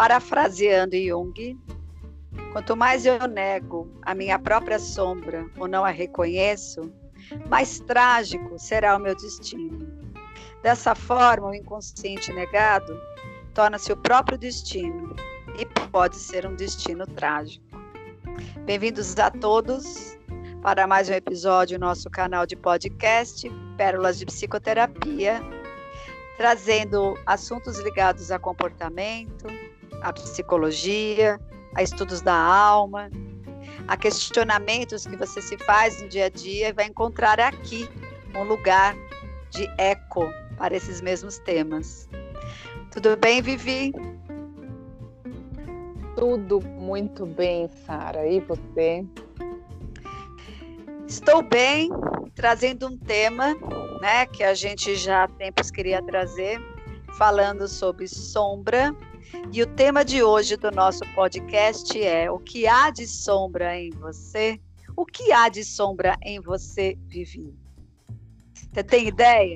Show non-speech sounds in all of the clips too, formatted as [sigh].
Parafraseando Jung, quanto mais eu nego a minha própria sombra ou não a reconheço, mais trágico será o meu destino. Dessa forma, o inconsciente negado torna-se o próprio destino e pode ser um destino trágico. Bem-vindos a todos para mais um episódio do nosso canal de podcast Pérolas de Psicoterapia, trazendo assuntos ligados a comportamento, a psicologia, a estudos da alma, a questionamentos que você se faz no dia a dia e vai encontrar aqui um lugar de eco para esses mesmos temas. Tudo bem, Vivi? Tudo muito bem, Sara. E você? Estou bem, trazendo um tema, né, que a gente já há tempos queria trazer, falando sobre sombra. E o tema de hoje do nosso podcast é: o que há de sombra em você? O que há de sombra em você, Vivi? Você tem ideia?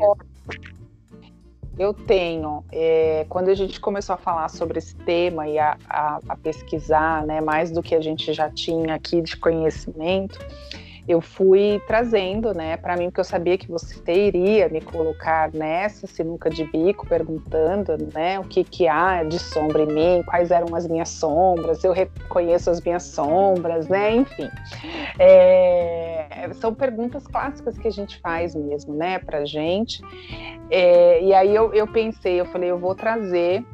Eu tenho. É, quando a gente começou a falar sobre esse tema e a, a, a pesquisar, né, mais do que a gente já tinha aqui de conhecimento, eu fui trazendo, né, para mim, porque eu sabia que você iria me colocar nessa sinuca de bico, perguntando, né, o que que há de sombra em mim, quais eram as minhas sombras, eu reconheço as minhas sombras, né, enfim. É, são perguntas clássicas que a gente faz mesmo, né, pra gente. É, e aí eu, eu pensei, eu falei, eu vou trazer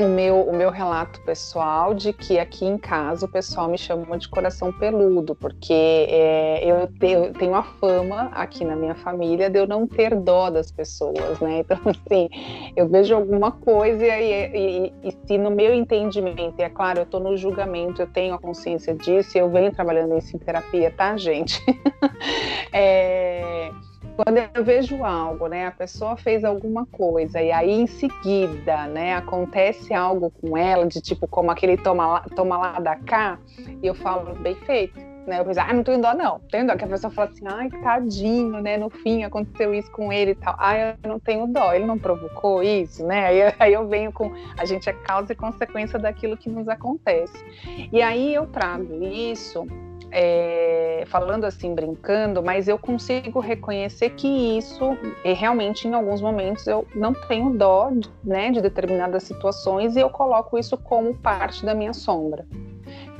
o meu, o meu relato pessoal de que aqui em casa o pessoal me chama de coração peludo, porque é, eu, eu, tenho a fama aqui na minha família de eu não ter dó das pessoas, né? Então, [laughs] assim, eu vejo alguma coisa e, e, e se no meu entendimento, e é claro, eu estou no julgamento, eu tenho a consciência disso e eu venho trabalhando isso em terapia, tá, gente? [laughs] é quando eu vejo algo, né, a pessoa fez alguma coisa e aí em seguida, né, acontece algo com ela de tipo como aquele toma lá, toma lá da cá, e eu falo bem feito, né? Eu penso, ah, não tenho dó não, tenho dó que a pessoa fala assim, ai, tadinho, né? No fim aconteceu isso com ele e tal. Ai, eu não tenho dó, ele não provocou isso, né? Aí, [laughs] aí eu venho com a gente é causa e consequência daquilo que nos acontece. E aí eu trago isso é, falando assim, brincando, mas eu consigo reconhecer que isso, realmente, em alguns momentos, eu não tenho dó né, de determinadas situações e eu coloco isso como parte da minha sombra.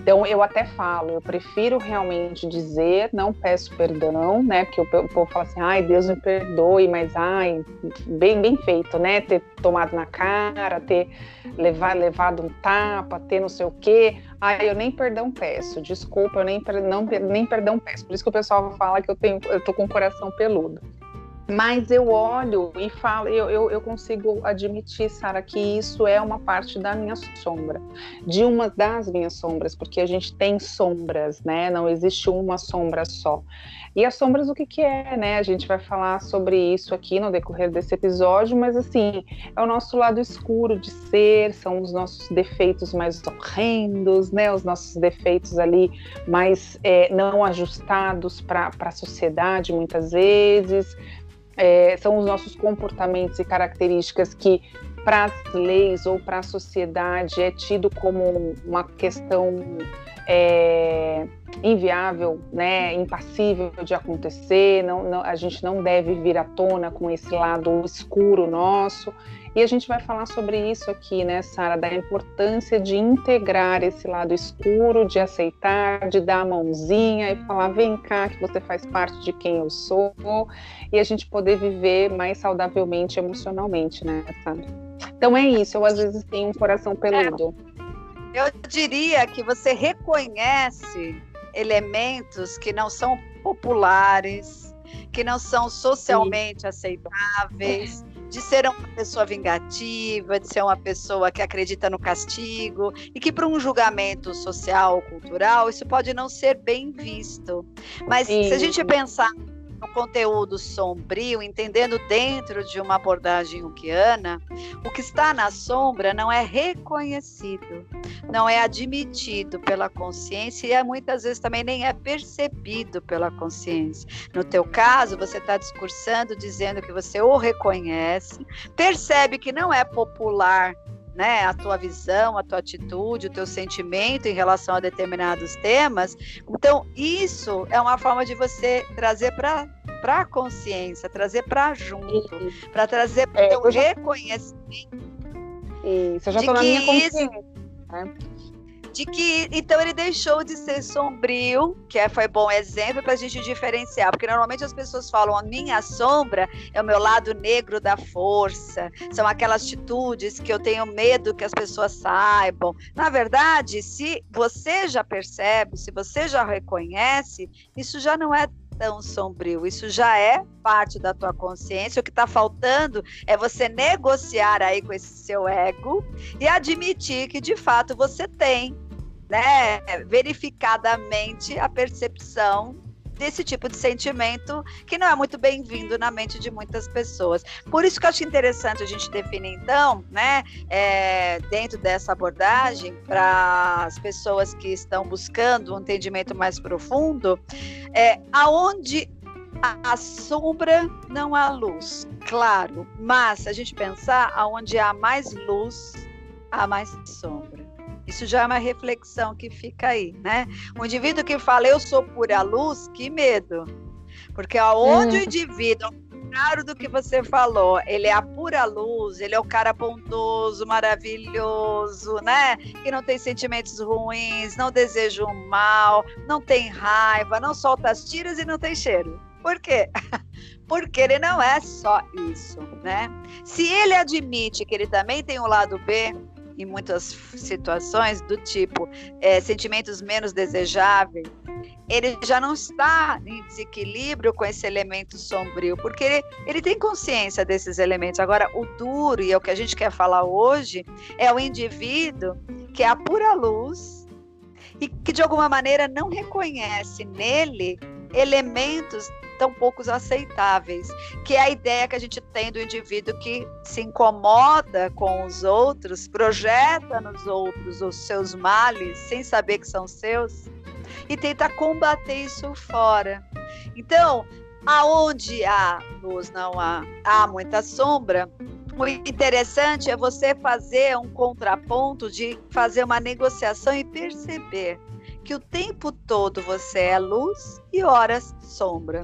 Então eu até falo, eu prefiro realmente dizer, não peço perdão, né? Porque o povo fala assim, ai, Deus me perdoe, mas ai, bem, bem feito, né? Ter tomado na cara, ter levar, levado um tapa, ter não sei o quê. Ai, eu nem perdão peço, desculpa, eu nem, não, nem perdão peço. Por isso que o pessoal fala que eu tenho, eu tô com o coração peludo. Mas eu olho e falo, eu, eu, eu consigo admitir, Sara, que isso é uma parte da minha sombra, de uma das minhas sombras, porque a gente tem sombras, né? Não existe uma sombra só. E as sombras, o que, que é, né? A gente vai falar sobre isso aqui no decorrer desse episódio, mas assim, é o nosso lado escuro de ser, são os nossos defeitos mais horrendos, né? Os nossos defeitos ali mais é, não ajustados para a sociedade, muitas vezes é, são os nossos comportamentos e características que para as leis ou para a sociedade é tido como uma questão é, inviável, né, impassível de acontecer, não, não, a gente não deve vir à tona com esse lado escuro nosso. E a gente vai falar sobre isso aqui, né, Sara, da importância de integrar esse lado escuro, de aceitar, de dar a mãozinha e falar: vem cá, que você faz parte de quem eu sou, e a gente poder viver mais saudavelmente emocionalmente, né, Sara? Então é isso, eu às vezes tenho um coração peludo. Eu diria que você reconhece elementos que não são populares, que não são socialmente Sim. aceitáveis, de ser uma pessoa vingativa, de ser uma pessoa que acredita no castigo e que para um julgamento social ou cultural isso pode não ser bem visto. Mas Sim. se a gente pensar no conteúdo sombrio, entendendo dentro de uma abordagem junguiana, o que está na sombra não é reconhecido, não é admitido pela consciência e é, muitas vezes também nem é percebido pela consciência. No teu caso, você está discursando, dizendo que você o reconhece, percebe que não é popular né, a tua visão, a tua atitude, o teu sentimento em relação a determinados temas. Então, isso é uma forma de você trazer para para a consciência, trazer para junto, para trazer para é, o já... reconhecimento. Isso, eu já estou na minha consciência. Isso, né? De que então ele deixou de ser sombrio, que é, foi bom exemplo para a gente diferenciar, porque normalmente as pessoas falam a minha sombra é o meu lado negro da força, são aquelas atitudes que eu tenho medo que as pessoas saibam. Na verdade, se você já percebe, se você já reconhece, isso já não é tão sombrio. Isso já é parte da tua consciência. O que está faltando é você negociar aí com esse seu ego e admitir que de fato você tem, né, verificadamente a percepção desse tipo de sentimento que não é muito bem-vindo na mente de muitas pessoas. Por isso que eu acho interessante a gente definir, então, né, é, dentro dessa abordagem, para as pessoas que estão buscando um entendimento mais profundo, é, aonde a sombra não há luz, claro, mas se a gente pensar aonde há mais luz, há mais sombra. Isso já é uma reflexão que fica aí, né? O indivíduo que fala eu sou pura luz, que medo. Porque aonde hum. o indivíduo, ao contrário do que você falou, ele é a pura luz, ele é o cara bondoso, maravilhoso, né? Que não tem sentimentos ruins, não deseja o mal, não tem raiva, não solta as tiras e não tem cheiro. Por quê? [laughs] Porque ele não é só isso, né? Se ele admite que ele também tem o um lado B, em muitas situações, do tipo é, sentimentos menos desejáveis, ele já não está em desequilíbrio com esse elemento sombrio, porque ele, ele tem consciência desses elementos. Agora, o duro, e é o que a gente quer falar hoje, é o indivíduo que é a pura luz e que, de alguma maneira, não reconhece nele elementos tão poucos aceitáveis, que é a ideia que a gente tem do indivíduo que se incomoda com os outros, projeta nos outros os seus males sem saber que são seus e tenta combater isso fora. Então, aonde há luz não há, há muita sombra, o interessante é você fazer um contraponto de fazer uma negociação e perceber que o tempo todo você é luz e horas sombra.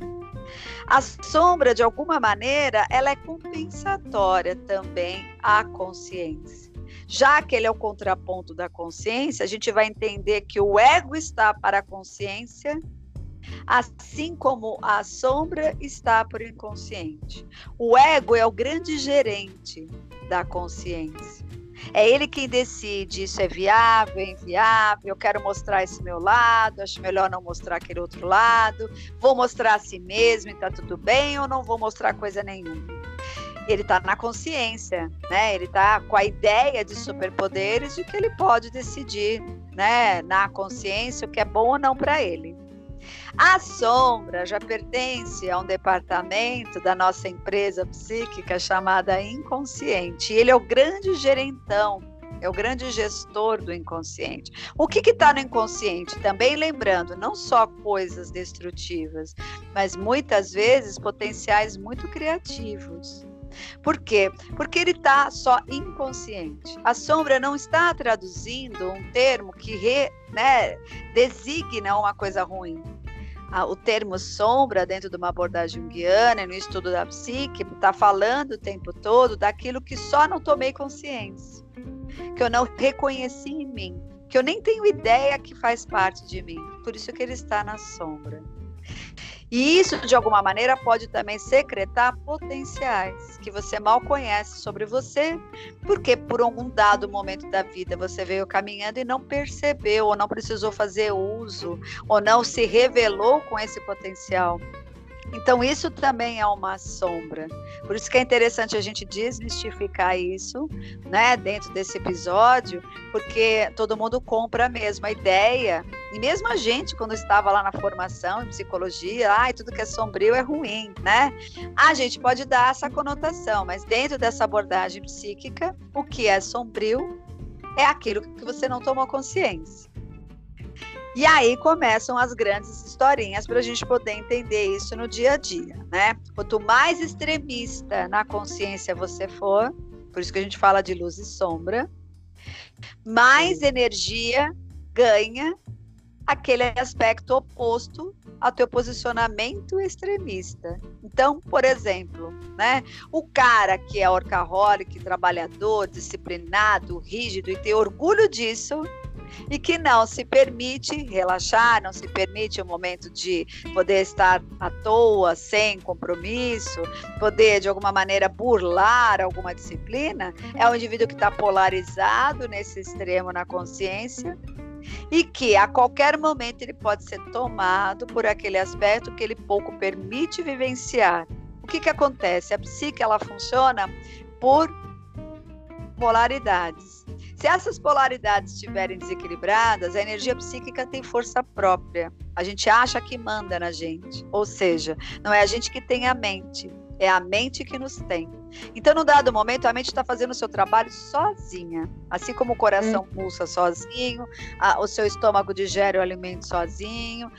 A sombra, de alguma maneira, ela é compensatória também à consciência. Já que ele é o contraponto da consciência, a gente vai entender que o ego está para a consciência, assim como a sombra está para o inconsciente. O ego é o grande gerente da consciência. É ele quem decide isso é viável, é inviável, eu quero mostrar esse meu lado, acho melhor não mostrar aquele outro lado, vou mostrar a si mesmo e tá tudo bem, ou não vou mostrar coisa nenhuma. Ele está na consciência, né? Ele está com a ideia de superpoderes de que ele pode decidir, né, na consciência o que é bom ou não para ele. A sombra já pertence a um departamento da nossa empresa psíquica chamada inconsciente. Ele é o grande gerentão, é o grande gestor do inconsciente. O que está no inconsciente? Também lembrando, não só coisas destrutivas, mas muitas vezes potenciais muito criativos. Por quê? Porque ele está só inconsciente. A sombra não está traduzindo um termo que re, né, designa uma coisa ruim o termo sombra dentro de uma abordagem junguiana, no estudo da psique, está falando o tempo todo daquilo que só não tomei consciência, que eu não reconheci em mim, que eu nem tenho ideia que faz parte de mim. Por isso que ele está na sombra. E isso, de alguma maneira, pode também secretar potenciais que você mal conhece sobre você, porque por algum dado momento da vida você veio caminhando e não percebeu, ou não precisou fazer uso, ou não se revelou com esse potencial. Então, isso também é uma sombra. Por isso que é interessante a gente desmistificar isso, né, dentro desse episódio, porque todo mundo compra a mesma ideia. E mesmo a gente, quando estava lá na formação em psicologia, ai, tudo que é sombrio é ruim, né? A gente pode dar essa conotação, mas dentro dessa abordagem psíquica, o que é sombrio é aquilo que você não tomou consciência. E aí começam as grandes historinhas para a gente poder entender isso no dia a dia, né? Quanto mais extremista na consciência você for, por isso que a gente fala de luz e sombra, Mais energia ganha aquele aspecto oposto ao teu posicionamento extremista. Então, por exemplo, né, o cara que é orcaholic, trabalhador, disciplinado, rígido e tem orgulho disso, e que não se permite relaxar, não se permite o um momento de poder estar à toa, sem compromisso, poder de alguma maneira burlar alguma disciplina, é um indivíduo que está polarizado nesse extremo na consciência e que a qualquer momento ele pode ser tomado por aquele aspecto que ele pouco permite vivenciar. O que, que acontece? A psique ela funciona por polaridades. Se essas polaridades estiverem desequilibradas, a energia psíquica tem força própria. A gente acha que manda na gente. Ou seja, não é a gente que tem a mente, é a mente que nos tem. Então, no dado momento, a mente está fazendo o seu trabalho sozinha. Assim como o coração hum. pulsa sozinho, a, o seu estômago digere o alimento sozinho,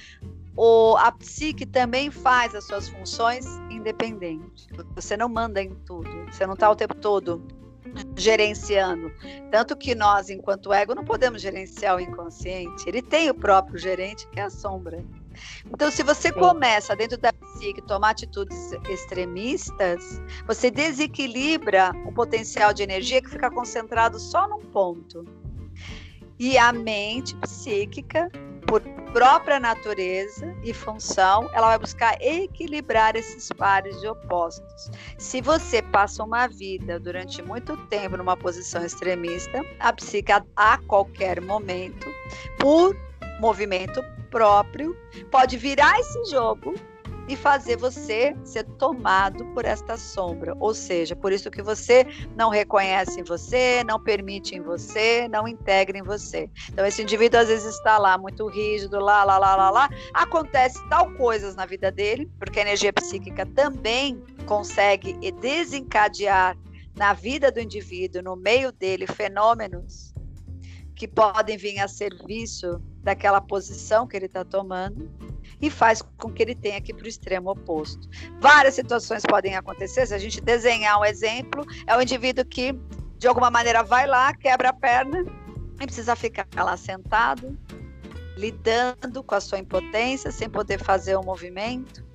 o, a psique também faz as suas funções independente. Você não manda em tudo, você não está o tempo todo gerenciando. Tanto que nós, enquanto ego, não podemos gerenciar o inconsciente. Ele tem o próprio gerente, que é a sombra. Então, se você começa dentro da psique tomar atitudes extremistas, você desequilibra o potencial de energia que fica concentrado só num ponto. E a mente psíquica por própria natureza e função, ela vai buscar equilibrar esses pares de opostos. Se você passa uma vida durante muito tempo numa posição extremista, a psique a qualquer momento, por movimento próprio, pode virar esse jogo e fazer você ser tomado por esta sombra. Ou seja, por isso que você não reconhece em você, não permite em você, não integra em você. Então, esse indivíduo às vezes está lá muito rígido, lá, lá, lá, lá, lá. Acontece tal coisas na vida dele, porque a energia psíquica também consegue desencadear na vida do indivíduo, no meio dele, fenômenos que podem vir a serviço daquela posição que ele está tomando e faz com que ele tenha que ir para o extremo oposto. Várias situações podem acontecer, se a gente desenhar um exemplo, é o indivíduo que de alguma maneira vai lá, quebra a perna e precisa ficar lá sentado, lidando com a sua impotência, sem poder fazer o um movimento,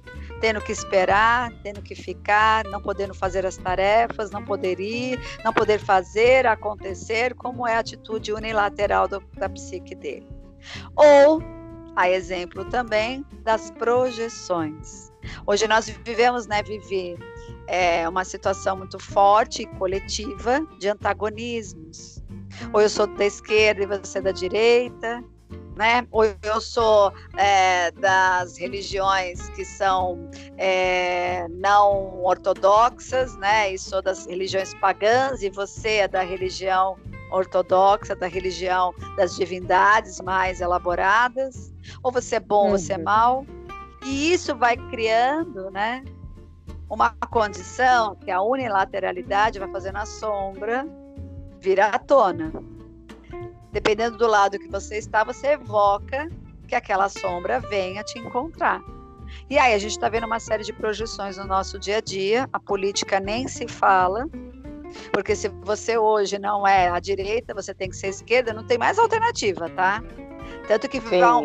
tendo que esperar, tendo que ficar, não podendo fazer as tarefas, não poder ir, não poder fazer acontecer, como é a atitude unilateral do, da psique dele. Ou a exemplo também das projeções. Hoje nós vivemos, né, viver é, uma situação muito forte e coletiva de antagonismos. Ou eu sou da esquerda e você da direita, né? Ou eu sou é, das religiões que são é, não ortodoxas, né? E sou das religiões pagãs e você é da religião ortodoxa, da religião das divindades mais elaboradas, ou você é bom, ou você é uhum. mal. E isso vai criando, né, uma condição que a unilateralidade vai fazendo a sombra virar à tona. Dependendo do lado que você está, você evoca que aquela sombra venha te encontrar. E aí a gente está vendo uma série de projeções no nosso dia a dia, a política nem se fala, porque se você hoje não é a direita, você tem que ser a esquerda, não tem mais alternativa, tá? Tanto que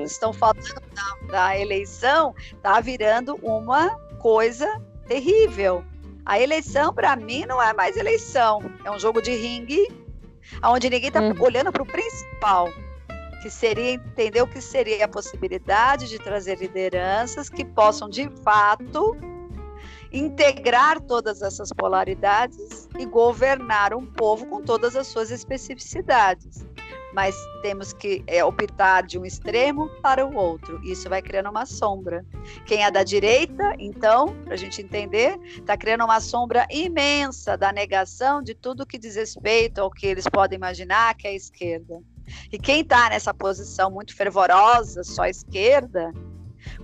estão falando da, da eleição, tá virando uma coisa terrível. A eleição, para mim, não é mais eleição. É um jogo de ringue, onde ninguém está uhum. olhando para o principal, que seria entender o que seria a possibilidade de trazer lideranças que possam, de fato, integrar todas essas polaridades e governar um povo com todas as suas especificidades. Mas temos que é, optar de um extremo para o outro. Isso vai criando uma sombra. Quem é da direita, então, para a gente entender, está criando uma sombra imensa da negação de tudo que diz respeito ao que eles podem imaginar que é a esquerda. E quem está nessa posição muito fervorosa, só esquerda,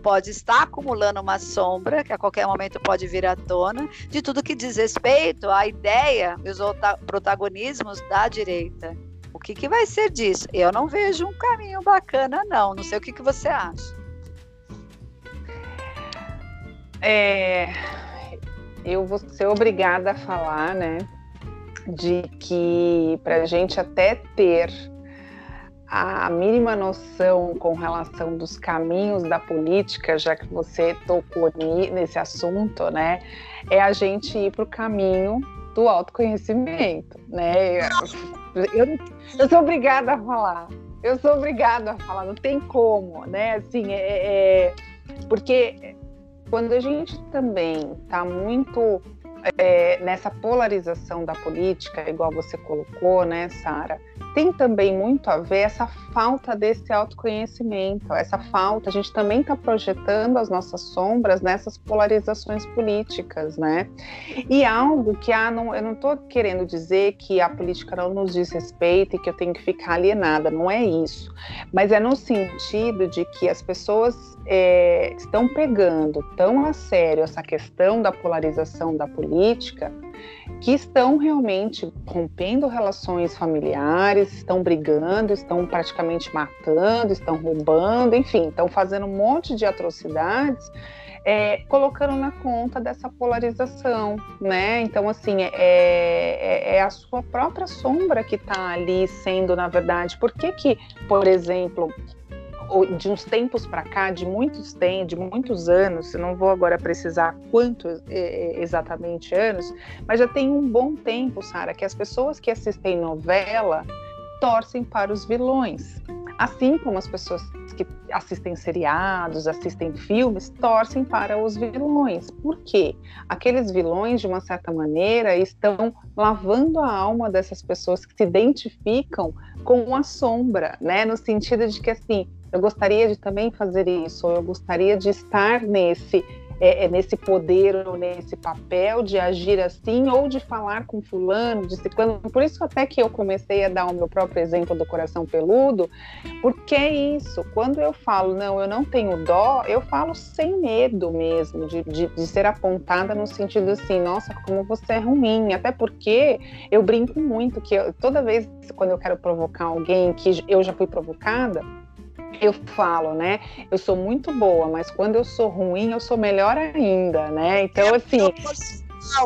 pode estar acumulando uma sombra, que a qualquer momento pode vir à tona, de tudo que diz respeito à ideia e os protagonismos da direita. O que, que vai ser disso? Eu não vejo um caminho bacana, não. Não sei o que, que você acha. É, eu vou ser obrigada a falar, né? de que para a gente até ter a mínima noção com relação dos caminhos da política, já que você tocou nesse assunto, né, é a gente ir para o caminho do autoconhecimento, né? Eu, eu, sou obrigada a falar, eu sou obrigada a falar, não tem como, né? Assim, é, é porque quando a gente também está muito é, nessa polarização da política, igual você colocou, né, Sara, tem também muito a ver essa falta desse autoconhecimento, essa falta, a gente também está projetando as nossas sombras nessas polarizações políticas, né? E algo que ah, não, eu não estou querendo dizer que a política não nos diz respeito e que eu tenho que ficar alienada, não é isso, mas é no sentido de que as pessoas é, estão pegando tão a sério essa questão da polarização da política que estão realmente rompendo relações familiares, estão brigando, estão praticamente matando, estão roubando, enfim, estão fazendo um monte de atrocidades. É, colocando na conta dessa polarização, né? Então, assim, é, é, é a sua própria sombra que está ali sendo, na verdade. Por que que, por exemplo, de uns tempos para cá, de muitos tem, de muitos anos, não vou agora precisar quantos é, é, exatamente anos, mas já tem um bom tempo, Sara, que as pessoas que assistem novela torcem para os vilões. Assim como as pessoas que assistem seriados, assistem filmes, torcem para os vilões. Por quê? Aqueles vilões, de uma certa maneira, estão lavando a alma dessas pessoas que se identificam com a sombra, né? No sentido de que, assim, eu gostaria de também fazer isso, eu gostaria de estar nesse é, é, nesse poder ou nesse papel de agir assim ou de falar com fulano, de ciclano. Por isso até que eu comecei a dar o meu próprio exemplo do coração peludo, porque é isso. Quando eu falo, não, eu não tenho dó, eu falo sem medo mesmo de, de, de ser apontada no sentido assim, nossa, como você é ruim. Até porque eu brinco muito que eu, toda vez quando eu quero provocar alguém que eu já fui provocada, eu falo, né? Eu sou muito boa, mas quando eu sou ruim, eu sou melhor ainda, né? Então, é assim.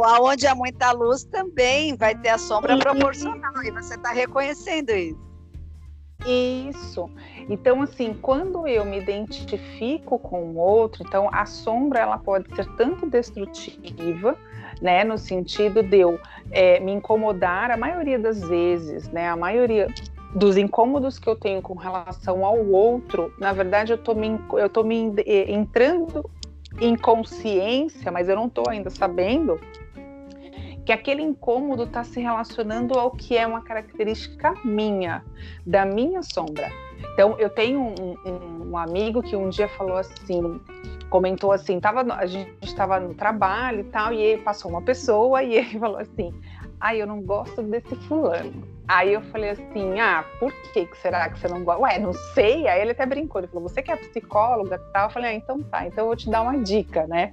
Aonde há muita luz também vai ter a sombra e... proporcional, e você está reconhecendo isso. Isso. Então, assim, quando eu me identifico com o outro, então a sombra ela pode ser tanto destrutiva, né, no sentido de eu é, me incomodar a maioria das vezes, né, a maioria dos incômodos que eu tenho com relação ao outro, na verdade eu tô me, eu tô me eh, entrando em consciência, mas eu não estou ainda sabendo que aquele incômodo está se relacionando ao que é uma característica minha, da minha sombra. Então, eu tenho um, um, um amigo que um dia falou assim, comentou assim, tava, a gente estava no trabalho e tal, e ele passou uma pessoa e ele falou assim, ai, ah, eu não gosto desse fulano. Aí eu falei assim, ah, por que, que será que você não gosta? Ué, não sei. Aí ele até brincou, ele falou, você que é psicóloga e tal? Eu falei, ah, então tá, então eu vou te dar uma dica, né?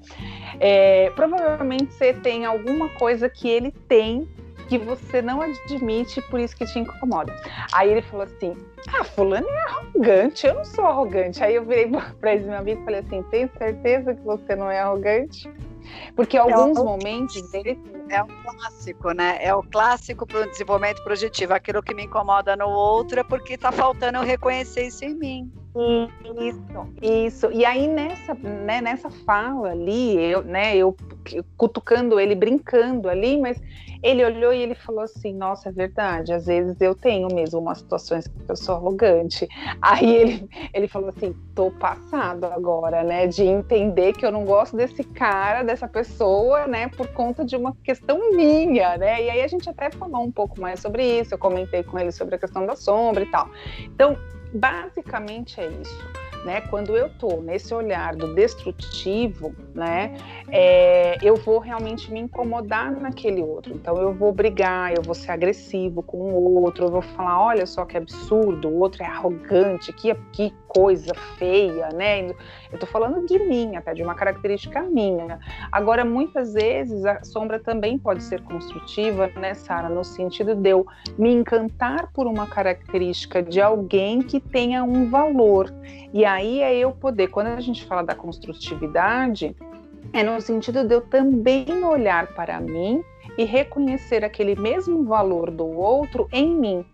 É, provavelmente você tem alguma coisa que ele tem que você não admite, por isso que te incomoda. Aí ele falou assim, ah, fulano é arrogante, eu não sou arrogante. Aí eu virei para esse meu amigo e falei assim, tem certeza que você não é arrogante? Porque alguns momentos ele é o clássico, né? É o clássico para o desenvolvimento projetivo. Aquilo que me incomoda no outro é porque está faltando eu reconhecer isso em mim. Isso, isso. E aí nessa, né, nessa fala ali, eu, né, eu cutucando ele, brincando ali, mas ele olhou e ele falou assim: Nossa, é verdade, às vezes eu tenho mesmo umas situações que eu sou arrogante. Aí ele, ele falou assim: Tô passado agora, né, de entender que eu não gosto desse cara, dessa pessoa, né, por conta de uma questão minha, né. E aí a gente até falou um pouco mais sobre isso, eu comentei com ele sobre a questão da sombra e tal. Então, basicamente é isso né? Quando eu estou nesse olhar do destrutivo, né? É, eu vou realmente me incomodar naquele outro. Então eu vou brigar, eu vou ser agressivo com o outro, eu vou falar, olha só que absurdo, o outro é arrogante, que, que coisa feia, né? Eu estou falando de mim, até de uma característica minha. Agora, muitas vezes a sombra também pode ser construtiva, né, Sara, no sentido de eu me encantar por uma característica de alguém que tenha um valor. E aí é eu poder, quando a gente fala da construtividade, é no sentido de eu também olhar para mim e reconhecer aquele mesmo valor do outro em mim.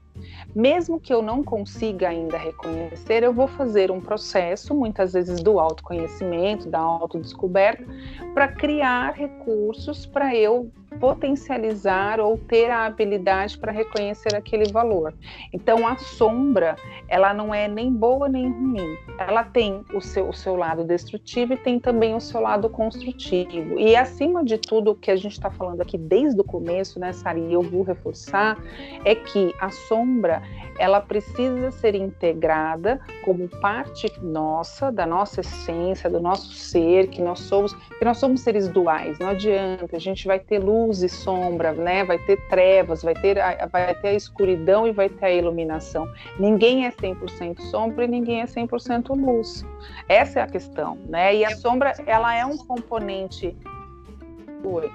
Mesmo que eu não consiga ainda reconhecer, eu vou fazer um processo, muitas vezes do autoconhecimento, da autodescoberta, para criar recursos para eu potencializar ou ter a habilidade para reconhecer aquele valor. Então a sombra, ela não é nem boa nem ruim. Ela tem o seu, o seu lado destrutivo e tem também o seu lado construtivo. E acima de tudo, o que a gente está falando aqui desde o começo, né, Sari, eu vou reforçar, é que a sombra ela precisa ser integrada como parte nossa, da nossa essência, do nosso ser, que nós somos, que nós somos seres duais. Não adianta, a gente vai ter luz e sombra, né? Vai ter trevas, vai ter a, vai ter a escuridão e vai ter a iluminação. Ninguém é 100% sombra e ninguém é 100% luz. Essa é a questão, né? E a sombra, ela é um componente Oi.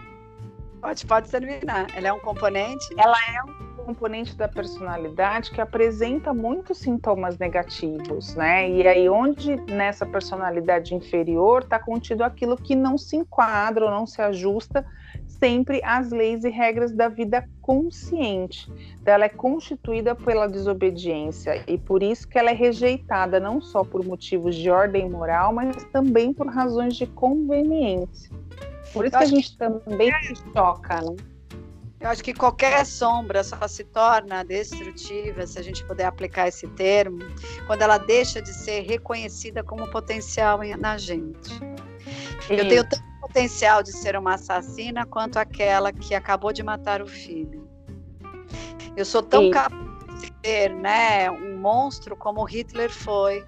Pode, pode terminar. Ela é um componente? Ela é um componente da personalidade que apresenta muitos sintomas negativos, né? E aí, onde nessa personalidade inferior está contido aquilo que não se enquadra ou não se ajusta sempre às leis e regras da vida consciente. Então, ela é constituída pela desobediência e por isso que ela é rejeitada não só por motivos de ordem moral, mas também por razões de conveniência. Por isso que a gente também se choca, né? Eu acho que qualquer sombra só se torna destrutiva, se a gente puder aplicar esse termo, quando ela deixa de ser reconhecida como potencial na gente. Eu tenho potencial de ser uma assassina quanto aquela que acabou de matar o filho. Eu sou tão Sim. capaz de ser né, um monstro como Hitler foi.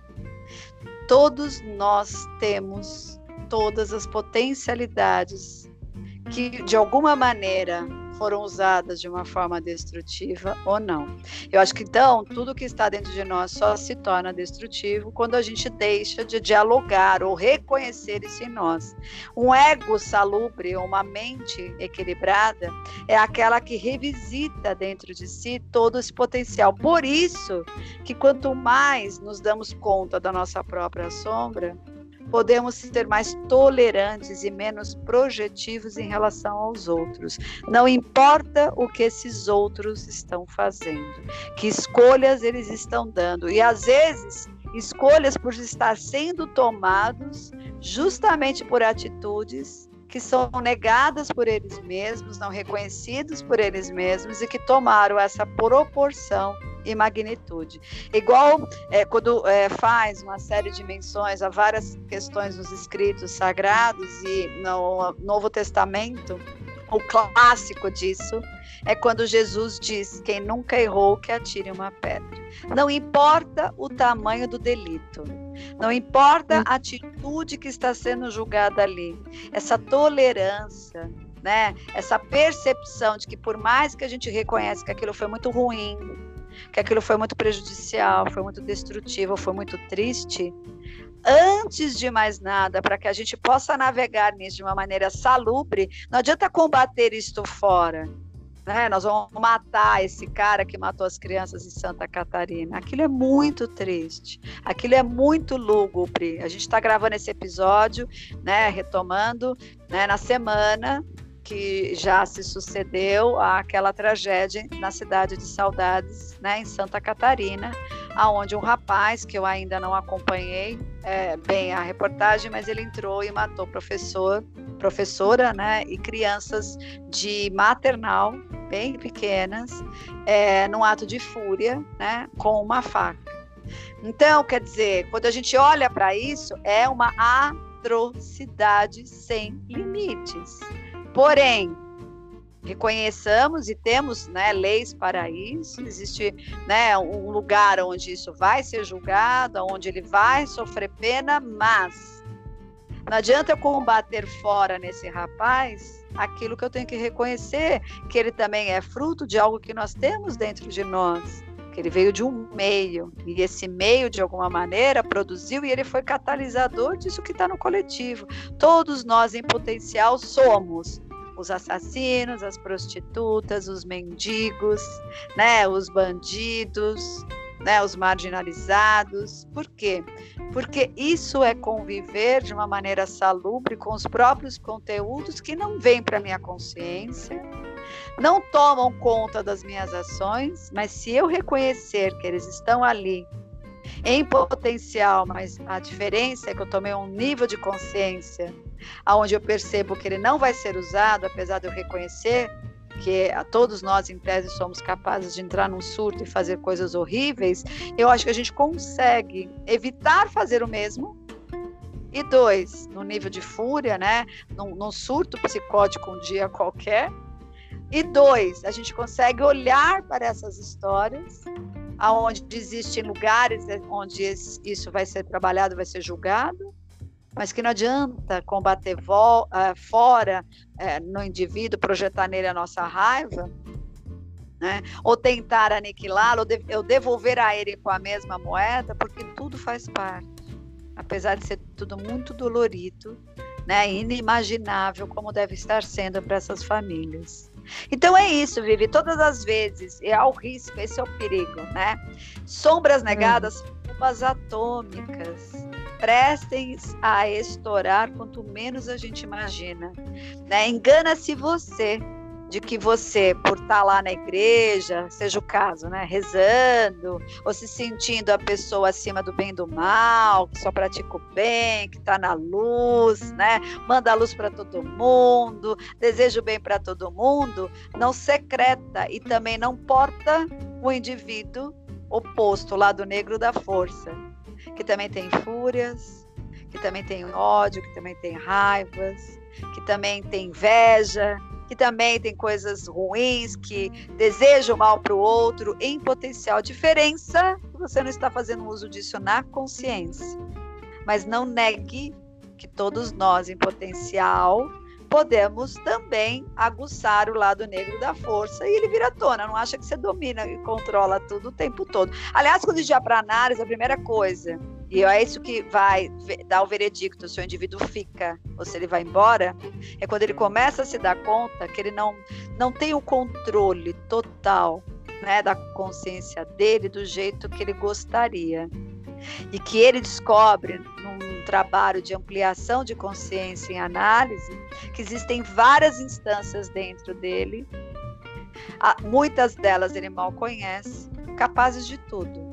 Todos nós temos todas as potencialidades que, de alguma maneira, foram usadas de uma forma destrutiva ou não. Eu acho que então tudo que está dentro de nós só se torna destrutivo quando a gente deixa de dialogar ou reconhecer isso em nós. Um ego salubre, uma mente equilibrada, é aquela que revisita dentro de si todo esse potencial. Por isso que quanto mais nos damos conta da nossa própria sombra, podemos ser mais tolerantes e menos projetivos em relação aos outros. Não importa o que esses outros estão fazendo, que escolhas eles estão dando. E às vezes, escolhas por estar sendo tomados justamente por atitudes que são negadas por eles mesmos, não reconhecidos por eles mesmos e que tomaram essa proporção e magnitude. Igual é, quando é, faz uma série de menções a várias questões nos escritos sagrados e no Novo Testamento, o clássico disso é quando Jesus diz: quem nunca errou, que atire uma pedra. Não importa o tamanho do delito, não importa a atitude que está sendo julgada ali, essa tolerância, né? Essa percepção de que por mais que a gente reconhece que aquilo foi muito ruim, que aquilo foi muito prejudicial, foi muito destrutivo, foi muito triste, antes de mais nada, para que a gente possa navegar nisso de uma maneira salubre, não adianta combater isto fora. Né? Nós vamos matar esse cara que matou as crianças em Santa Catarina. Aquilo é muito triste, aquilo é muito lúgubre. A gente está gravando esse episódio, né, retomando, né, na semana que já se sucedeu àquela tragédia na cidade de Saudades, né, em Santa Catarina, aonde um rapaz que eu ainda não acompanhei é, bem a reportagem, mas ele entrou e matou professor, professora, né, e crianças de maternal bem pequenas, é, num ato de fúria, né, com uma faca. Então, quer dizer, quando a gente olha para isso, é uma atrocidade sem limites. Porém, reconheçamos e temos né, leis para isso, existe né, um lugar onde isso vai ser julgado, onde ele vai sofrer pena, mas não adianta eu combater fora nesse rapaz aquilo que eu tenho que reconhecer, que ele também é fruto de algo que nós temos dentro de nós. Que ele veio de um meio, e esse meio, de alguma maneira, produziu e ele foi catalisador disso que está no coletivo. Todos nós, em potencial, somos os assassinos, as prostitutas, os mendigos, né, os bandidos, né, os marginalizados. Por quê? Porque isso é conviver de uma maneira salubre com os próprios conteúdos que não vêm para minha consciência, não tomam conta das minhas ações, mas se eu reconhecer que eles estão ali em potencial, mas a diferença é que eu tomei um nível de consciência aonde eu percebo que ele não vai ser usado, apesar de eu reconhecer que todos nós, em tese, somos capazes de entrar num surto e fazer coisas horríveis, eu acho que a gente consegue evitar fazer o mesmo. E dois, no nível de fúria, né? Num, num surto psicótico um dia qualquer. E dois, a gente consegue olhar para essas histórias aonde existem lugares onde isso vai ser trabalhado, vai ser julgado, mas que não adianta combater uh, fora uh, no indivíduo, projetar nele a nossa raiva, né? ou tentar aniquilá-lo, ou devolver a ele com a mesma moeda, porque tudo faz parte. Apesar de ser tudo muito dolorido, né? inimaginável como deve estar sendo para essas famílias. Então é isso, Vivi. Todas as vezes, é ao risco, esse é o perigo, né? Sombras negadas, bombas atômicas. Prestem a estourar quanto menos a gente imagina. Né? Engana-se você de que você, por estar tá lá na igreja, seja o caso, né, rezando, ou se sentindo a pessoa acima do bem e do mal, que só pratica o bem, que está na luz, né, manda a luz para todo mundo, deseja o bem para todo mundo, não secreta e também não porta o indivíduo oposto, o lado negro da força, que também tem fúrias, que também tem ódio, que também tem raivas, que também tem inveja, que também tem coisas ruins, que desejam mal para o outro, em potencial. Diferença que você não está fazendo uso disso na consciência. Mas não negue que todos nós, em potencial, podemos também aguçar o lado negro da força e ele vira à tona. Não acha que você domina e controla tudo o tempo todo. Aliás, quando a gente vai para análise, a primeira coisa e é isso que vai dar o veredicto se o indivíduo fica ou se ele vai embora, é quando ele começa a se dar conta que ele não, não tem o controle total né, da consciência dele do jeito que ele gostaria. E que ele descobre num trabalho de ampliação de consciência em análise que existem várias instâncias dentro dele, muitas delas ele mal conhece, capazes de tudo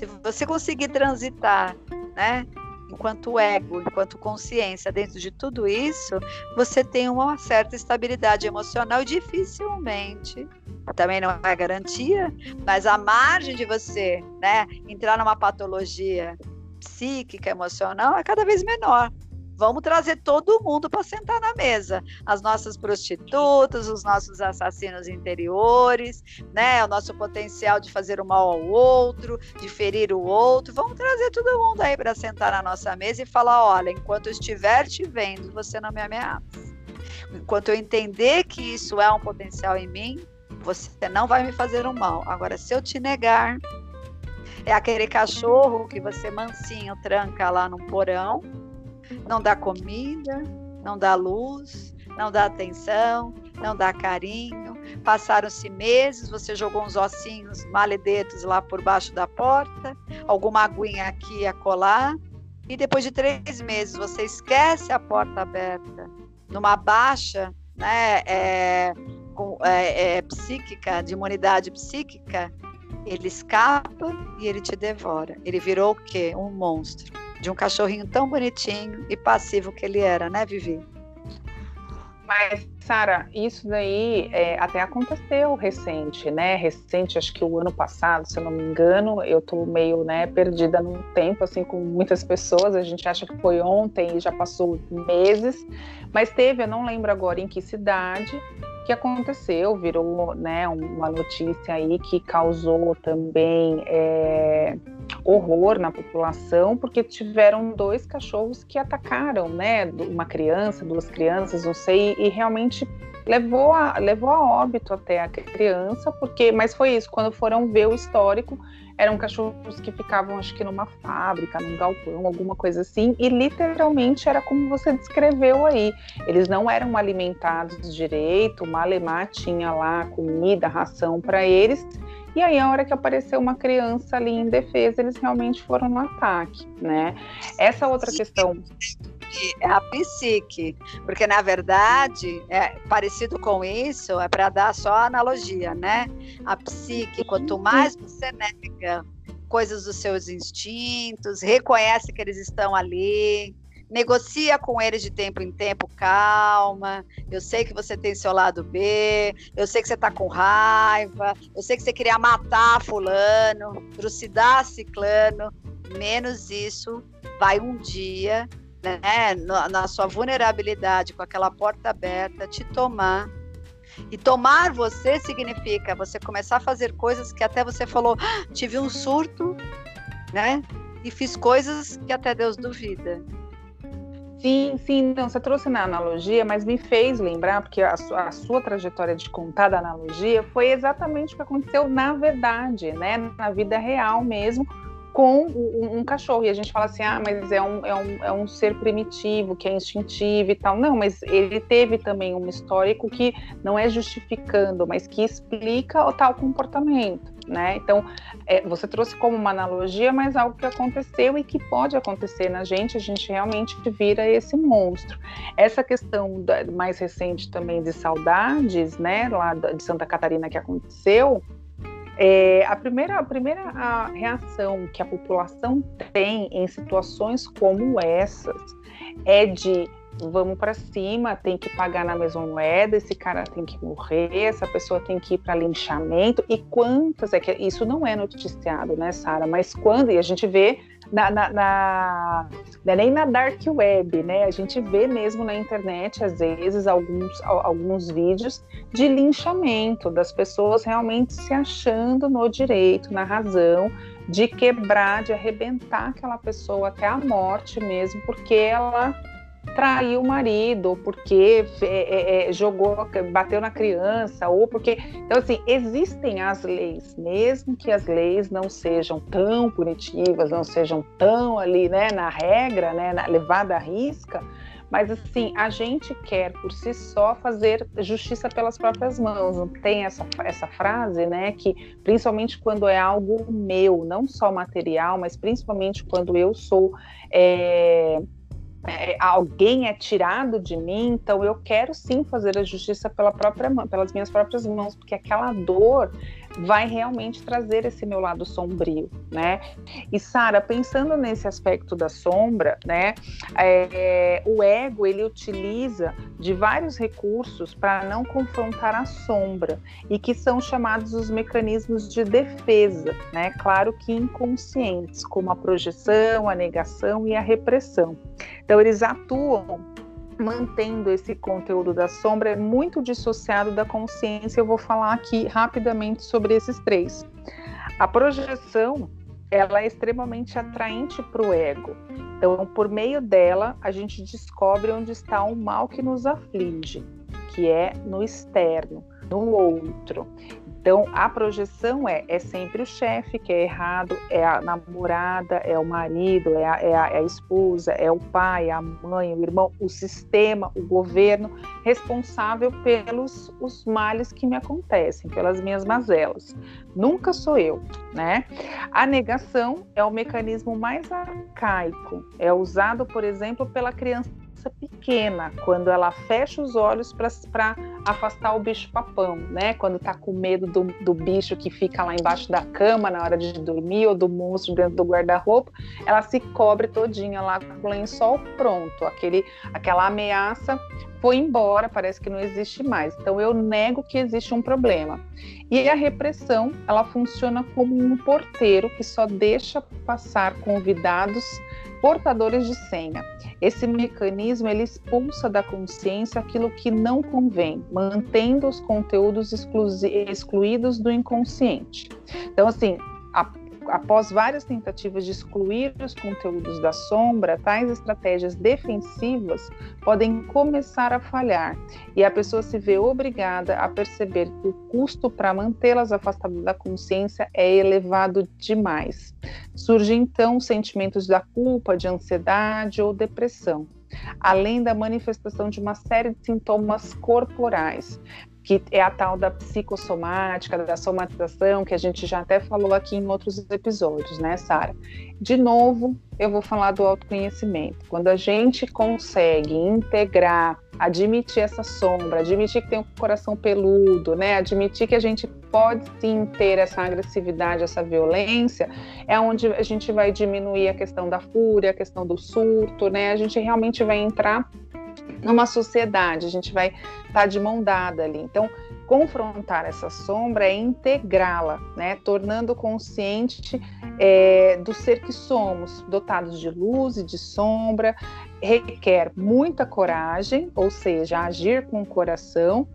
se você conseguir transitar, né, enquanto ego, enquanto consciência dentro de tudo isso, você tem uma certa estabilidade emocional dificilmente, também não é garantia, mas a margem de você, né, entrar numa patologia psíquica, emocional é cada vez menor. Vamos trazer todo mundo para sentar na mesa. As nossas prostitutas, os nossos assassinos interiores, né? O nosso potencial de fazer o mal ao outro, de ferir o outro. Vamos trazer todo mundo aí para sentar na nossa mesa e falar: olha, enquanto eu estiver te vendo, você não me ameaça. Enquanto eu entender que isso é um potencial em mim, você não vai me fazer um mal. Agora, se eu te negar, é aquele cachorro que você mansinho tranca lá no porão não dá comida, não dá luz, não dá atenção, não dá carinho. Passaram-se meses, você jogou uns ossinhos maledetos lá por baixo da porta, alguma aguinha aqui a colar, e depois de três meses você esquece a porta aberta, numa baixa né, é, com, é, é, psíquica, de imunidade psíquica, ele escapa e ele te devora. Ele virou o quê? Um monstro de um cachorrinho tão bonitinho e passivo que ele era, né, Vivi? Mas, Sara, isso daí é, até aconteceu recente, né? Recente, acho que o ano passado, se eu não me engano, eu tô meio, né, perdida no tempo, assim, com muitas pessoas. A gente acha que foi ontem e já passou meses. Mas teve, eu não lembro agora em que cidade, que aconteceu, virou, né, uma notícia aí que causou também. É, horror na população, porque tiveram dois cachorros que atacaram, né, uma criança, duas crianças, não sei, e realmente levou a, levou a óbito até a criança, porque, mas foi isso, quando foram ver o histórico, eram cachorros que ficavam, acho que numa fábrica, num galpão, alguma coisa assim, e literalmente era como você descreveu aí. Eles não eram alimentados direito, o Malemar tinha lá comida, ração para eles, e aí, a hora que apareceu uma criança ali em defesa, eles realmente foram no ataque, né? Essa outra questão. É a psique, porque na verdade, é parecido com isso, é para dar só analogia, né? A psique, quanto mais você nega coisas dos seus instintos, reconhece que eles estão ali, negocia com eles de tempo em tempo, calma. Eu sei que você tem seu lado B, eu sei que você está com raiva, eu sei que você queria matar fulano, trucidar ciclano. Menos isso, vai um dia, né, na sua vulnerabilidade, com aquela porta aberta, te tomar. E tomar você significa você começar a fazer coisas que até você falou, ah, tive um surto, né? E fiz coisas que até Deus duvida. Sim, sim, então você trouxe na analogia, mas me fez lembrar, porque a sua, a sua, trajetória de contar da analogia foi exatamente o que aconteceu na verdade, né? Na vida real mesmo, com um, um, cachorro. E a gente fala assim, ah, mas é um, é, um, é um ser primitivo, que é instintivo e tal. Não, mas ele teve também um histórico que não é justificando, mas que explica o tal comportamento né? Então, é, você trouxe como uma analogia, mas algo que aconteceu e que pode acontecer na gente, a gente realmente vira esse monstro. Essa questão da, mais recente também de saudades, né, lá de Santa Catarina que aconteceu, é, a primeira, a primeira reação que a população tem em situações como essas é de vamos para cima, tem que pagar na mesma moeda, esse cara tem que morrer, essa pessoa tem que ir para linchamento. E quantas é que isso não é noticiado, né, Sara? Mas quando e a gente vê na, na, na é nem na dark web, né? A gente vê mesmo na internet às vezes alguns alguns vídeos de linchamento das pessoas realmente se achando no direito, na razão de quebrar, de arrebentar aquela pessoa até a morte mesmo, porque ela traiu o marido, ou porque é, é, é, jogou, bateu na criança, ou porque. Então, assim, existem as leis, mesmo que as leis não sejam tão punitivas, não sejam tão ali, né, na regra, né, na, levada à risca, mas assim, a gente quer por si só fazer justiça pelas próprias mãos. Tem essa, essa frase, né? Que principalmente quando é algo meu, não só material, mas principalmente quando eu sou. É, é, alguém é tirado de mim, então eu quero sim fazer a justiça pela própria pelas minhas próprias mãos, porque aquela dor vai realmente trazer esse meu lado sombrio, né? E Sara, pensando nesse aspecto da sombra, né? É, o ego ele utiliza de vários recursos para não confrontar a sombra e que são chamados os mecanismos de defesa, né? Claro que inconscientes, como a projeção, a negação e a repressão. Então eles atuam mantendo esse conteúdo da sombra é muito dissociado da consciência. Eu vou falar aqui rapidamente sobre esses três. A projeção ela é extremamente atraente para o ego. Então, por meio dela, a gente descobre onde está o mal que nos aflige, que é no externo, no outro. Então, a projeção é, é sempre o chefe que é errado, é a namorada, é o marido, é a, é, a, é a, esposa, é o pai, a mãe, o irmão, o sistema, o governo, responsável pelos os males que me acontecem, pelas minhas mazelas. Nunca sou eu, né? A negação é o mecanismo mais arcaico, é usado, por exemplo, pela criança criança pequena, quando ela fecha os olhos para afastar o bicho papão, né? Quando está com medo do, do bicho que fica lá embaixo da cama na hora de dormir ou do monstro dentro do guarda-roupa, ela se cobre todinha lá com o lençol pronto. Aquele, aquela ameaça foi embora, parece que não existe mais. Então eu nego que existe um problema. E a repressão, ela funciona como um porteiro que só deixa passar convidados portadores de senha. Esse mecanismo ele expulsa da consciência aquilo que não convém, mantendo os conteúdos excluídos do inconsciente. Então, assim, a após várias tentativas de excluir os conteúdos da sombra, tais estratégias defensivas podem começar a falhar e a pessoa se vê obrigada a perceber que o custo para mantê-las afastadas da consciência é elevado demais. Surgem então sentimentos da culpa, de ansiedade ou depressão além da manifestação de uma série de sintomas corporais. Que é a tal da psicossomática, da somatização, que a gente já até falou aqui em outros episódios, né, Sara? De novo, eu vou falar do autoconhecimento. Quando a gente consegue integrar, admitir essa sombra, admitir que tem um coração peludo, né, admitir que a gente pode sim ter essa agressividade, essa violência, é onde a gente vai diminuir a questão da fúria, a questão do surto, né? A gente realmente vai entrar numa sociedade, a gente vai estar tá de mão dada ali. Então, confrontar essa sombra é integrá-la, né? tornando consciente é, do ser que somos, dotados de luz e de sombra, requer muita coragem, ou seja, agir com o coração,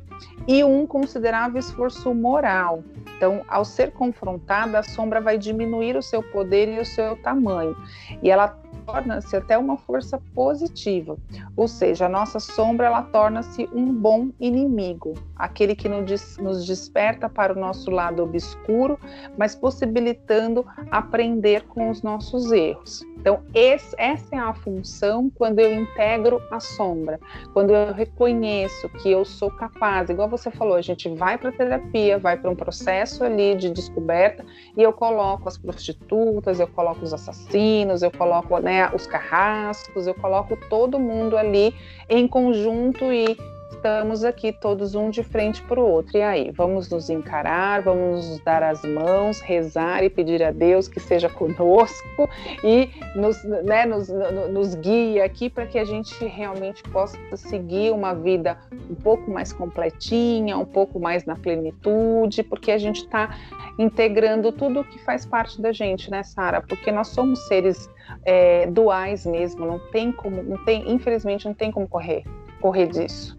e um considerável esforço moral. Então, ao ser confrontada, a sombra vai diminuir o seu poder e o seu tamanho, e ela torna-se até uma força positiva, ou seja, a nossa sombra ela torna-se um bom inimigo, aquele que nos desperta para o nosso lado obscuro, mas possibilitando aprender com os nossos erros. Então, esse, essa é a função quando eu integro a sombra, quando eu reconheço que eu sou capaz, igual você falou, a gente vai para a terapia, vai para um processo ali de descoberta e eu coloco as prostitutas, eu coloco os assassinos, eu coloco né, os carrascos, eu coloco todo mundo ali em conjunto e estamos aqui todos um de frente para o outro. E aí, vamos nos encarar, vamos nos dar as mãos, rezar e pedir a Deus que seja conosco e nos, né, nos, nos guie aqui para que a gente realmente possa seguir uma vida um pouco mais completinha, um pouco mais na plenitude, porque a gente está integrando tudo o que faz parte da gente, né, Sara? Porque nós somos seres é, duais mesmo, não tem como, não tem, infelizmente, não tem como correr, correr disso.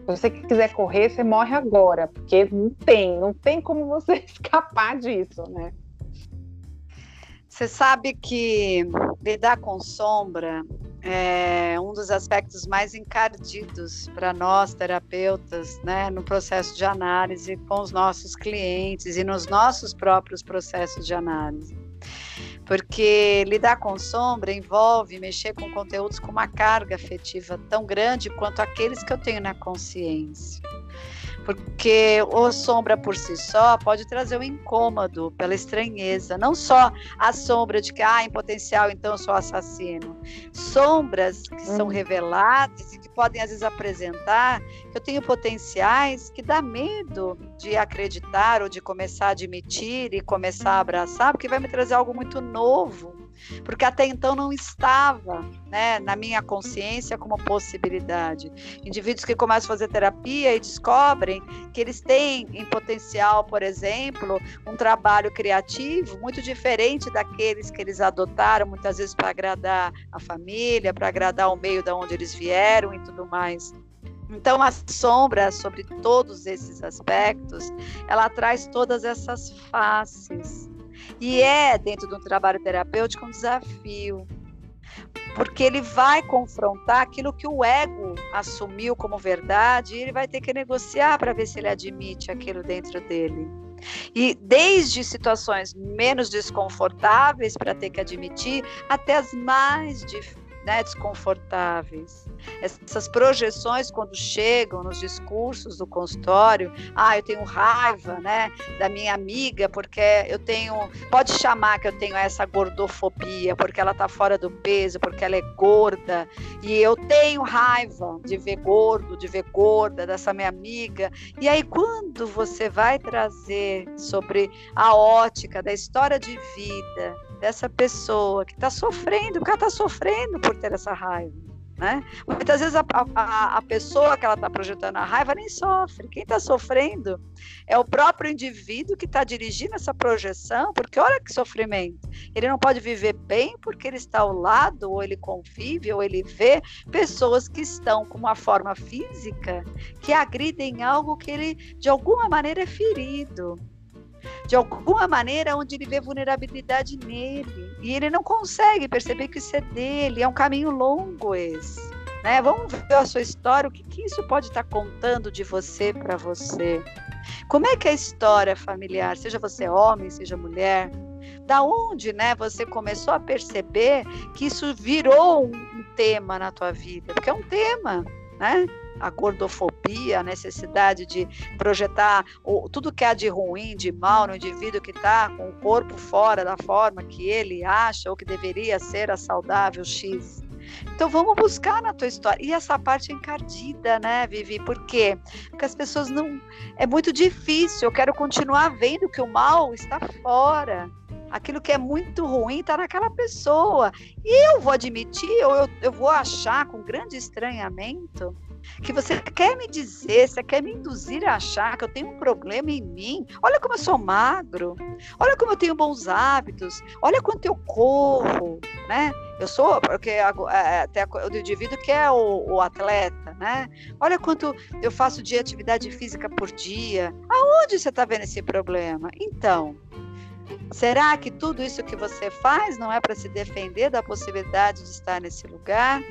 Se você quiser correr, você morre agora, porque não tem, não tem como você [laughs] escapar disso, né? Você sabe que lidar com sombra é um dos aspectos mais encardidos para nós terapeutas, né, no processo de análise com os nossos clientes e nos nossos próprios processos de análise porque lidar com sombra envolve mexer com conteúdos com uma carga afetiva tão grande quanto aqueles que eu tenho na consciência. Porque o sombra por si só pode trazer um incômodo pela estranheza, não só a sombra de que, ah, em potencial, então eu sou assassino. Sombras que são uhum. reveladas e que podem às vezes apresentar que eu tenho potenciais que dá medo de acreditar ou de começar a admitir e começar a abraçar, porque vai me trazer algo muito novo, porque até então não estava né, na minha consciência como possibilidade. Indivíduos que começam a fazer terapia e descobrem que eles têm em potencial, por exemplo, um trabalho criativo muito diferente daqueles que eles adotaram, muitas vezes para agradar a família, para agradar o meio da onde eles vieram e tudo mais. Então, a sombra, sobre todos esses aspectos, ela traz todas essas faces. E é, dentro de um trabalho terapêutico, um desafio. Porque ele vai confrontar aquilo que o ego assumiu como verdade e ele vai ter que negociar para ver se ele admite aquilo dentro dele. E desde situações menos desconfortáveis para ter que admitir, até as mais difíceis né, desconfortáveis. Essas projeções, quando chegam nos discursos do consultório, ah, eu tenho raiva né, da minha amiga, porque eu tenho. Pode chamar que eu tenho essa gordofobia, porque ela está fora do peso, porque ela é gorda, e eu tenho raiva de ver gordo, de ver gorda, dessa minha amiga. E aí, quando você vai trazer sobre a ótica da história de vida, dessa pessoa que está sofrendo, porque ela está sofrendo por ter essa raiva. Né? Muitas vezes a, a, a pessoa que ela está projetando a raiva nem sofre. Quem está sofrendo é o próprio indivíduo que está dirigindo essa projeção, porque olha que sofrimento. Ele não pode viver bem porque ele está ao lado, ou ele convive, ou ele vê pessoas que estão com uma forma física que agridem algo que ele, de alguma maneira, é ferido de alguma maneira onde ele vê vulnerabilidade nele e ele não consegue perceber que isso é dele, é um caminho longo esse. Né? Vamos ver a sua história, o que, que isso pode estar contando de você para você. Como é que é a história familiar, seja você homem, seja mulher, da onde, né, você começou a perceber que isso virou um, tema na tua vida? Porque é um tema, né? A gordofobia, a necessidade de projetar o, tudo que há de ruim, de mal no indivíduo que está com o corpo fora da forma que ele acha ou que deveria ser a saudável X. Então vamos buscar na tua história. E essa parte é encardida, né, Vivi? Por quê? Porque as pessoas não. É muito difícil. Eu quero continuar vendo que o mal está fora aquilo que é muito ruim está naquela pessoa. E eu vou admitir, ou eu, eu vou achar com grande estranhamento, que você quer me dizer, você quer me induzir a achar que eu tenho um problema em mim. Olha como eu sou magro, olha como eu tenho bons hábitos, olha quanto eu corro, né? Eu sou, porque é, é, até o indivíduo que é o, o, atleta, né? Olha quanto eu faço de atividade física por dia. Aonde você está vendo esse problema? Então, Será que tudo isso que você faz não é para se defender da possibilidade de estar nesse lugar?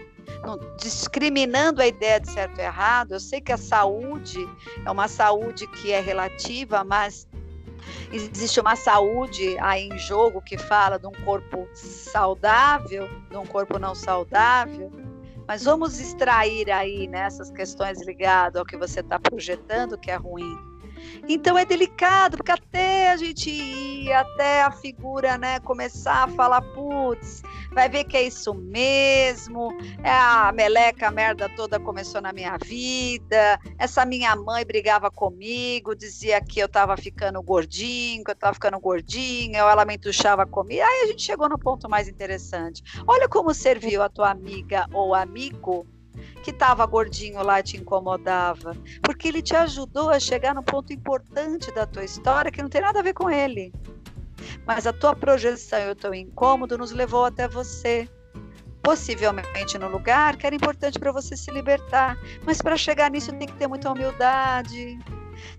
Não, discriminando a ideia de certo e errado. Eu sei que a saúde é uma saúde que é relativa, mas existe uma saúde aí em jogo que fala de um corpo saudável, de um corpo não saudável. Mas vamos extrair aí nessas né, questões ligadas ao que você está projetando que é ruim então é delicado, porque até a gente ir, até a figura né, começar a falar, putz, vai ver que é isso mesmo, é a meleca, a merda toda começou na minha vida, essa minha mãe brigava comigo, dizia que eu estava ficando gordinho, que eu estava ficando gordinha, ou ela me entuchava comigo. Aí a gente chegou no ponto mais interessante. Olha como serviu a tua amiga ou amigo que estava gordinho lá e te incomodava, porque ele te ajudou a chegar no ponto importante da tua história que não tem nada a ver com ele. Mas a tua projeção e o teu incômodo nos levou até você. Possivelmente no lugar que era importante para você se libertar. Mas para chegar nisso tem que ter muita humildade,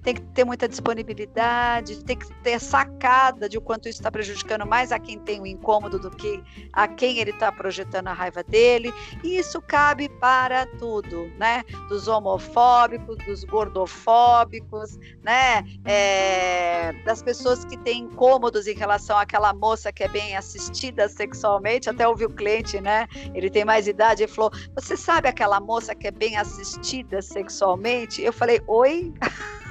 tem que ter muita disponibilidade, tem que ter sacada de o quanto isso está prejudicando mais a quem tem o incômodo do que a quem ele está projetando a raiva dele. E isso cabe para tudo, né? Dos homofóbicos, dos gordofóbicos, né? É, das pessoas que têm incômodos em relação àquela moça que é bem assistida sexualmente. Até ouvi o cliente, né? Ele tem mais idade e falou: Você sabe aquela moça que é bem assistida sexualmente? Eu falei: Oi? [laughs]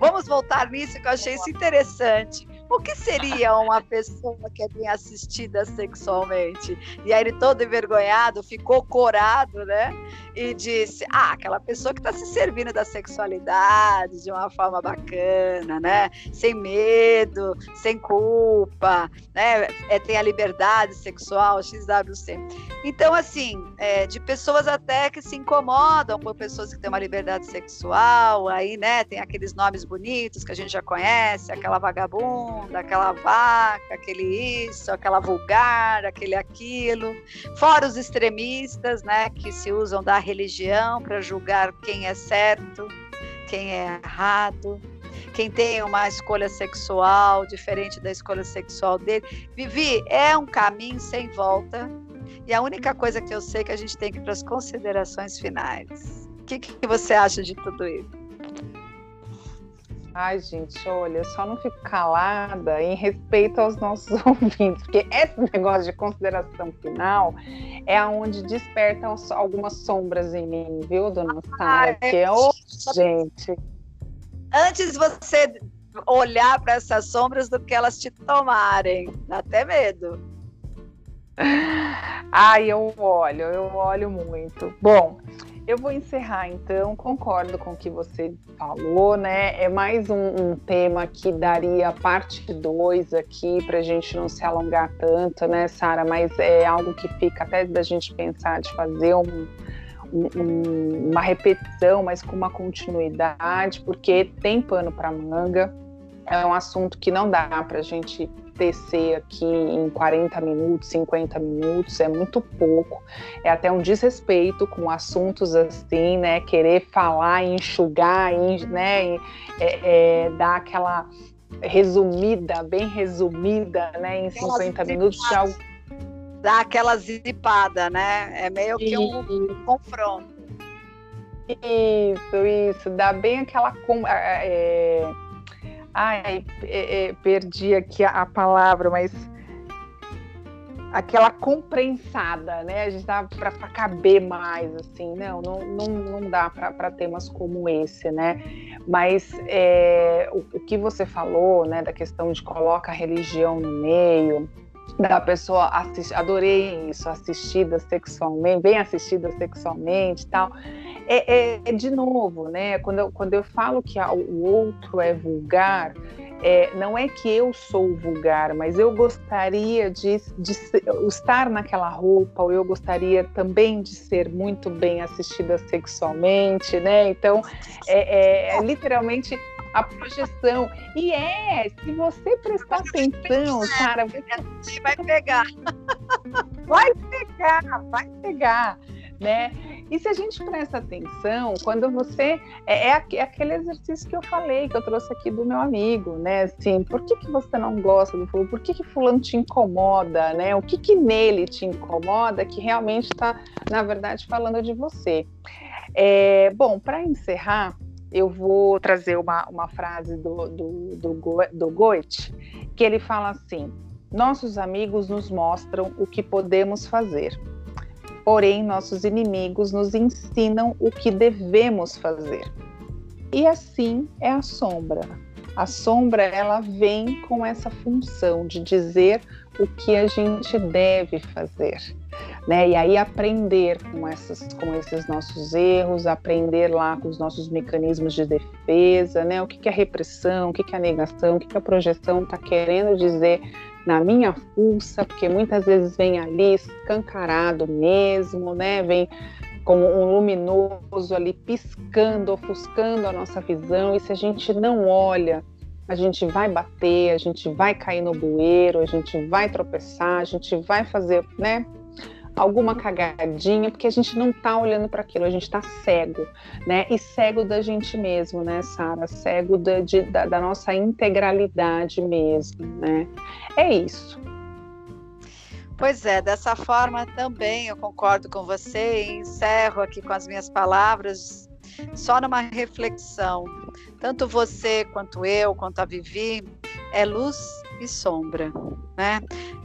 Vamos voltar nisso que eu achei isso interessante. O que seria uma pessoa que é bem assistida sexualmente? E aí ele todo envergonhado, ficou corado, né? E disse: Ah, aquela pessoa que está se servindo da sexualidade de uma forma bacana, né? Sem medo, sem culpa, né? É, tem a liberdade sexual, XWC. Então, assim, é, de pessoas até que se incomodam por pessoas que têm uma liberdade sexual, aí, né? Tem aqueles nomes bonitos que a gente já conhece, aquela vagabunda vagabunda, aquela vaca, aquele isso, aquela vulgar, aquele aquilo. Fora os extremistas, né, que se usam da religião para julgar quem é certo, quem é errado, quem tem uma escolha sexual diferente da escolha sexual dele. Vivi, é um caminho sem volta. E a única coisa que eu sei é que a gente tem que ir para as considerações finais. O que, que você acha de tudo isso? Ai, gente, olha, só não fico calada em respeito aos nossos [laughs] ouvintes, porque esse negócio de consideração final é aonde despertam algumas sombras em mim, viu, dona Sara? Ah, é... oh, gente. Antes você olhar para essas sombras do que elas te tomarem, dá até medo. Ai, eu olho, eu olho muito. Bom, eu vou encerrar então, concordo com o que você falou, né? É mais um, um tema que daria parte 2 aqui para a gente não se alongar tanto, né, Sara? Mas é algo que fica até da gente pensar de fazer um, um, uma repetição, mas com uma continuidade, porque tem pano para manga. É um assunto que não dá para a gente tecer aqui em 40 minutos, 50 minutos, é muito pouco. É até um desrespeito com assuntos assim, né? Querer falar, enxugar, né? É, é, dar aquela resumida, bem resumida, né? Em 50 minutos de algo. Dá aquela zipada, né? É meio que um, um confronto. Isso, isso, dá bem aquela. É, Ai, é, é, perdi aqui a, a palavra, mas aquela comprensada, né? A gente dá para caber mais, assim, não, não, não, não dá para temas como esse, né? Mas é, o, o, que você falou, né, da questão de coloca a religião no meio, da pessoa assistir, adorei isso, assistida sexualmente, bem assistida sexualmente, tal. É, é, é, de novo, né? Quando eu, quando eu falo que o outro é vulgar, é, não é que eu sou vulgar, mas eu gostaria de, de estar naquela roupa, ou eu gostaria também de ser muito bem assistida sexualmente, né? Então, é, é, é literalmente a projeção. E é, se você prestar atenção, você vai pegar. [laughs] Vai pegar, vai pegar né? E se a gente presta atenção, quando você é, é, é, aquele exercício que eu falei, que eu trouxe aqui do meu amigo, né? Assim, por que, que você não gosta do fulano? Por que, que fulano te incomoda, né? O que, que nele te incomoda que realmente está, na verdade, falando de você? É, bom, para encerrar, eu vou trazer uma, uma frase do, do, do, do Goethe, que ele fala assim: Nossos amigos nos mostram o que podemos fazer Porém, nossos inimigos nos ensinam o que devemos fazer. E assim é a sombra. A sombra ela vem com essa função de dizer o que a gente deve fazer, né? E aí aprender com essas, com esses nossos erros, aprender lá com os nossos mecanismos de defesa, né? O que, que a repressão, o que, que a negação, o que, que a projeção está querendo dizer na minha fuça, porque muitas vezes vem ali escancarado mesmo, né? Vem como um luminoso ali piscando, ofuscando a nossa visão, e se a gente não olha, a gente vai bater, a gente vai cair no bueiro, a gente vai tropeçar, a gente vai fazer, né? Alguma cagadinha, porque a gente não está olhando para aquilo, a gente está cego, né? E cego da gente mesmo, né, Sara? Cego da, de, da, da nossa integralidade mesmo, né? É isso. Pois é, dessa forma também eu concordo com você e encerro aqui com as minhas palavras, só numa reflexão. Tanto você quanto eu, quanto a Vivi, é luz e sombra, né?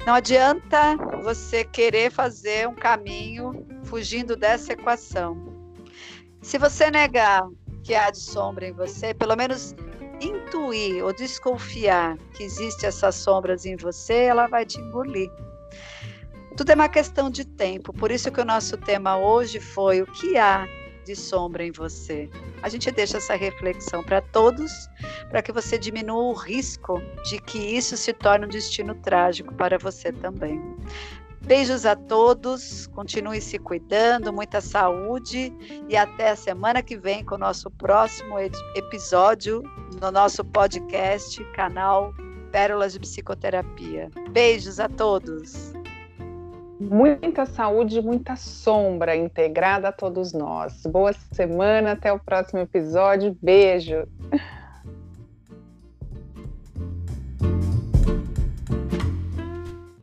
Não adianta você querer fazer um caminho fugindo dessa equação. Se você negar que há de sombra em você, pelo menos intuir ou desconfiar que existe essas sombras em você, ela vai te engolir. Tudo é uma questão de tempo, por isso que o nosso tema hoje foi o que há de sombra em você. A gente deixa essa reflexão para todos, para que você diminua o risco de que isso se torne um destino trágico para você também. Beijos a todos, continue se cuidando, muita saúde e até a semana que vem com o nosso próximo episódio no nosso podcast, canal Pérolas de Psicoterapia. Beijos a todos! Muita saúde, muita sombra integrada a todos nós. Boa semana, até o próximo episódio. Beijo!